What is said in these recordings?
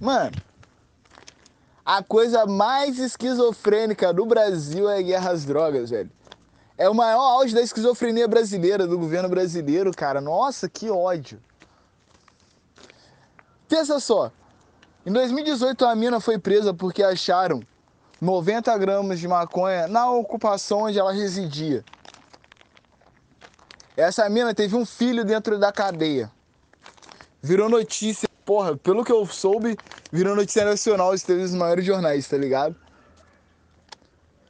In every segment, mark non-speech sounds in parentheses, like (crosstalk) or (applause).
Mano, a coisa mais esquizofrênica do Brasil é a guerra às drogas, velho. É o maior auge da esquizofrenia brasileira, do governo brasileiro, cara. Nossa, que ódio. Pensa só. Em 2018, a mina foi presa porque acharam 90 gramas de maconha na ocupação onde ela residia. Essa mina teve um filho dentro da cadeia. Virou notícia, porra, pelo que eu soube, virou notícia nacional, esteve nos maiores jornais, tá ligado?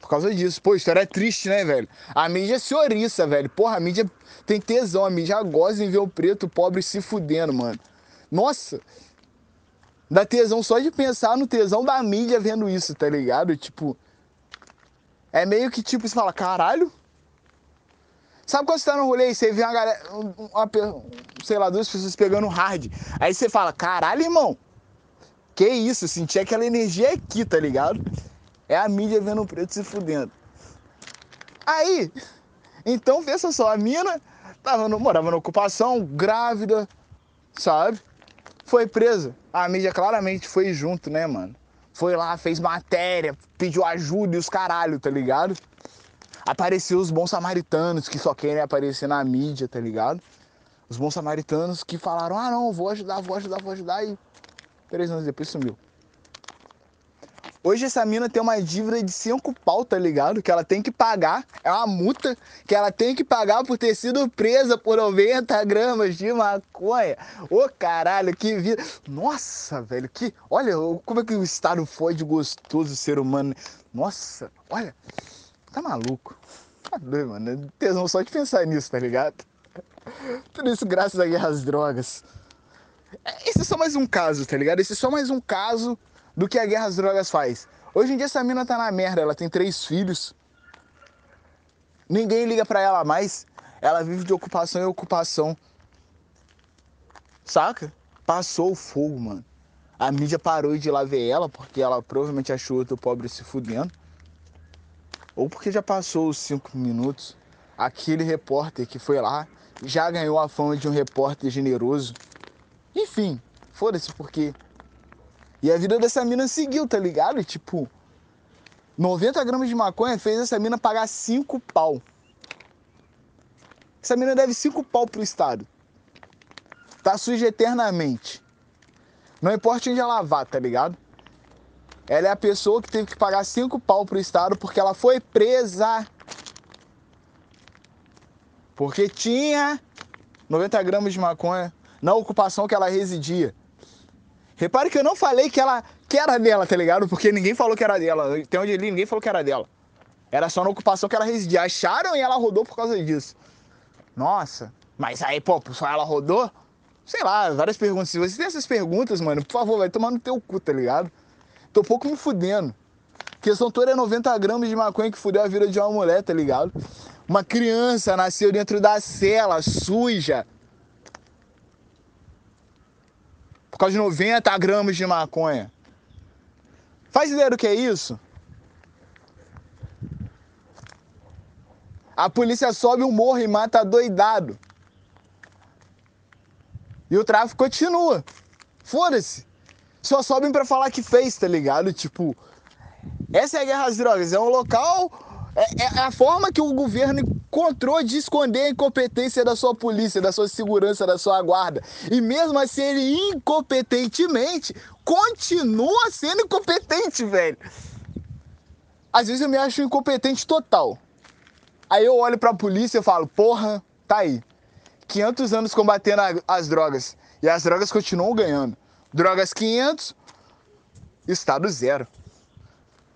Por causa disso. Pô, história é triste, né, velho? A mídia é senhoriça, velho. Porra, a mídia tem tesão, a mídia gosta em ver o preto pobre se fudendo, mano. Nossa! Dá tesão só de pensar no tesão da mídia vendo isso, tá ligado? Tipo. É meio que tipo, você fala, caralho. Sabe quando você tá no rolê e você vê uma galera, uma, sei lá, duas pessoas pegando hard. Aí você fala, caralho, irmão. Que isso, senti aquela energia aqui, tá ligado? É a mídia vendo o preto se fudendo. Aí, então pensa só, a mina tava no, morava na ocupação, grávida, sabe? Foi presa. A mídia claramente foi junto, né, mano? Foi lá, fez matéria, pediu ajuda e os caralho, tá ligado? Apareceu os bons samaritanos que só querem aparecer na mídia, tá ligado? Os bons samaritanos que falaram, ah não, vou ajudar, vou ajudar, vou ajudar e três anos depois sumiu. Hoje essa mina tem uma dívida de 5 pau, tá ligado? Que ela tem que pagar. É uma multa que ela tem que pagar por ter sido presa por 90 gramas de maconha. Ô caralho, que vida. Nossa, velho, que. Olha como é que o Estado fode gostoso o ser humano. Nossa, olha. Tá maluco. Tá doido, mano. Tesão só de pensar nisso, tá ligado? Tudo isso graças à guerra às drogas. É, esse é só mais um caso, tá ligado? Esse é só mais um caso do que a guerra às drogas faz. Hoje em dia essa mina tá na merda, ela tem três filhos. Ninguém liga para ela mais. Ela vive de ocupação em ocupação. Saca? Passou o fogo, mano. A mídia parou de ir lá ver ela, porque ela provavelmente achou outro pobre se fudendo. Ou porque já passou os cinco minutos. Aquele repórter que foi lá já ganhou a fama de um repórter generoso. Enfim, foda-se porque e a vida dessa mina seguiu, tá ligado? Tipo, 90 gramas de maconha fez essa mina pagar 5 pau. Essa mina deve 5 pau pro Estado. Tá suja eternamente. Não importa onde ela vá, tá ligado? Ela é a pessoa que teve que pagar 5 pau pro Estado porque ela foi presa. Porque tinha 90 gramas de maconha na ocupação que ela residia. Repare que eu não falei que ela que era dela, tá ligado? Porque ninguém falou que era dela. Tem onde ali, ninguém falou que era dela. Era só na ocupação que ela residia. Acharam e ela rodou por causa disso. Nossa, mas aí, pô, só ela rodou? Sei lá, várias perguntas. Se você tem essas perguntas, mano, por favor, vai tomar no teu cu, tá ligado? Tô pouco me fudendo. Questão toda é 90 gramas de maconha que fudeu a vida de uma mulher, tá ligado? Uma criança nasceu dentro da cela, suja, por causa de 90 gramas de maconha. Faz ideia do que é isso? A polícia sobe um morro e mata doidado. E o tráfico continua. Foda-se. Só sobem para falar que fez, tá ligado? Tipo, essa é a guerra às drogas. É um local é, é, a forma que o governo encontrou de esconder a incompetência da sua polícia, da sua segurança, da sua guarda. E mesmo assim, ele incompetentemente continua sendo incompetente, velho. Às vezes eu me acho incompetente total. Aí eu olho pra polícia e falo, porra, tá aí. 500 anos combatendo as drogas. E as drogas continuam ganhando. Drogas 500, Estado zero.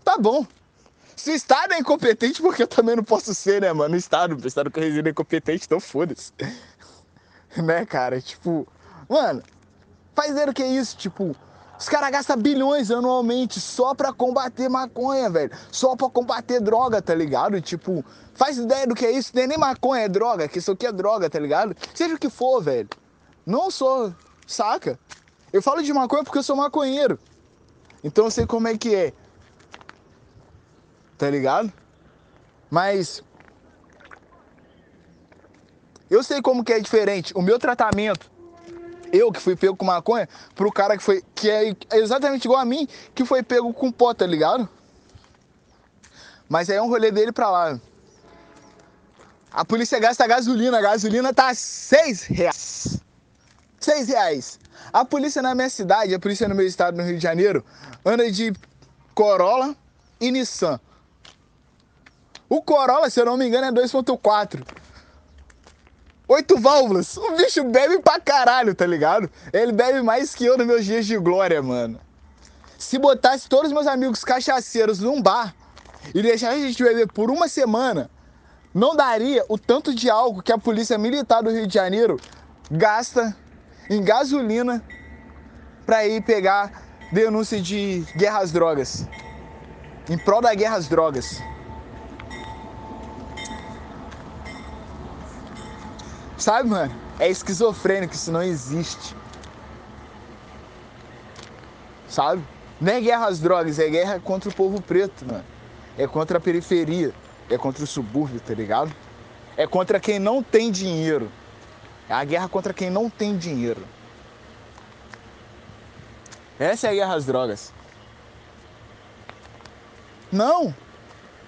Tá bom. Se o Estado é incompetente, porque eu também não posso ser, né, mano? O Estado, o Estado que eu resido é incompetente, então foda-se. (laughs) né, cara? Tipo, mano, faz que é isso? Tipo, os caras gastam bilhões anualmente só pra combater maconha, velho. Só pra combater droga, tá ligado? Tipo, faz ideia do que é isso? Nem, nem maconha é droga, que isso aqui é droga, tá ligado? Seja o que for, velho. Não sou, saca? Eu falo de maconha porque eu sou maconheiro. Então eu sei como é que é tá ligado? Mas eu sei como que é diferente. O meu tratamento eu que fui pego com maconha, pro cara que foi. que é exatamente igual a mim, que foi pego com pó, tá ligado? Mas aí é um rolê dele pra lá. A polícia gasta gasolina, a gasolina tá seis reais. Seis reais. A polícia na minha cidade, a polícia no meu estado, no Rio de Janeiro, anda de Corolla e Nissan. O Corolla, se eu não me engano, é 2.4 oito válvulas. O bicho bebe pra caralho, tá ligado? Ele bebe mais que eu nos meus dias de glória, mano. Se botasse todos os meus amigos cachaceiros num bar e deixasse a gente beber por uma semana, não daria o tanto de álcool que a polícia militar do Rio de Janeiro gasta em gasolina pra ir pegar denúncia de guerra às drogas. Em prol da guerra às drogas. Sabe, mano? É esquizofrênico, isso não existe. Sabe? Não é guerra às drogas, é guerra contra o povo preto, mano. É contra a periferia, é contra o subúrbio, tá ligado? É contra quem não tem dinheiro. É a guerra contra quem não tem dinheiro. Essa é a guerra às drogas. Não!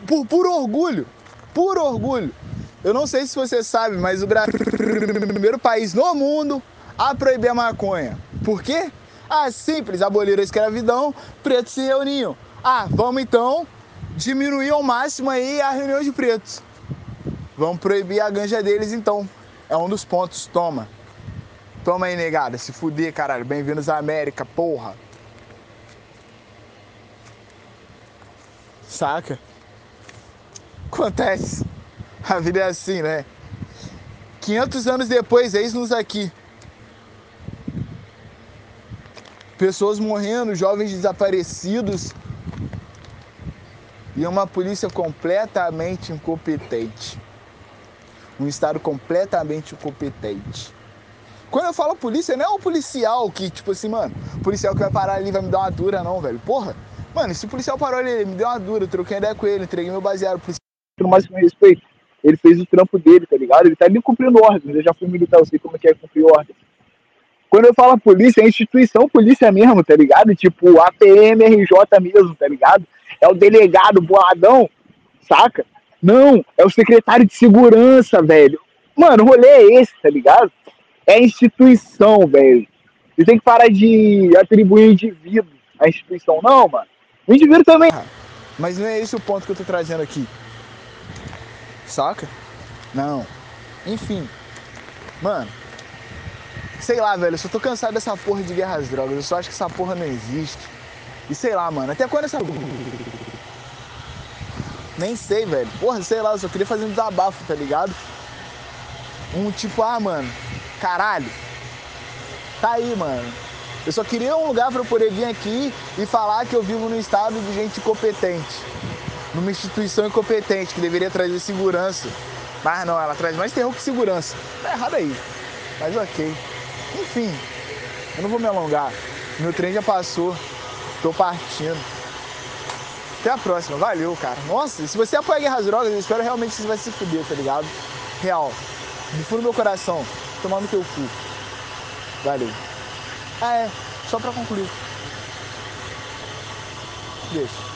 Por puro orgulho! Puro orgulho! Eu não sei se você sabe, mas o Brasil é o primeiro país no mundo a proibir a maconha. Por quê? Ah, simples, aboliram a escravidão, pretos se reuniam. Ah, vamos então diminuir ao máximo aí a reunião de pretos. Vamos proibir a ganja deles então. É um dos pontos, toma. Toma aí, negada, se fuder, caralho. Bem-vindos à América, porra. Saca? Acontece. A vida é assim, né? 500 anos depois, eis-nos aqui. Pessoas morrendo, jovens desaparecidos. E uma polícia completamente incompetente. Um Estado completamente incompetente. Quando eu falo polícia, não é o policial que, tipo assim, mano, policial que vai parar ali vai me dar uma dura, não, velho. Porra, mano, se policial parou ali, ele me deu uma dura, troquei ideia com ele, entreguei meu baseado, policial no máximo respeito ele fez o trampo dele, tá ligado? Ele tá ali cumprindo ordens. Eu já fui militar, eu sei como é, é cumprir ordens. Quando eu falo polícia, é instituição polícia mesmo, tá ligado? Tipo, a PMRJ mesmo, tá ligado? É o delegado boladão, saca? Não, é o secretário de segurança, velho. Mano, o rolê é esse, tá ligado? É instituição, velho. E tem que parar de atribuir indivíduo à instituição. Não, mano. O indivíduo também. Mas não é esse o ponto que eu tô trazendo aqui saca? Não. Enfim. Mano. Sei lá, velho, eu só tô cansado dessa porra de guerra às drogas. Eu só acho que essa porra não existe. E sei lá, mano, até quando essa. Nem sei, velho. Porra, sei lá, eu só queria fazer um desabafo, tá ligado? Um tipo, ah, mano, caralho. Tá aí, mano. Eu só queria um lugar para eu poder vir aqui e falar que eu vivo num estado de gente competente numa instituição incompetente que deveria trazer segurança. Mas não, ela traz mais terror que segurança. Tá errado aí. Mas ok. Enfim, eu não vou me alongar. Meu trem já passou. Tô partindo. Até a próxima. Valeu, cara. Nossa, se você apoia a Guerra às Drogas, eu espero realmente que você vai se fuder, tá ligado? Real. Do fundo do meu coração. Tomando teu cu. Valeu. Ah, é. Só pra concluir. Deixa.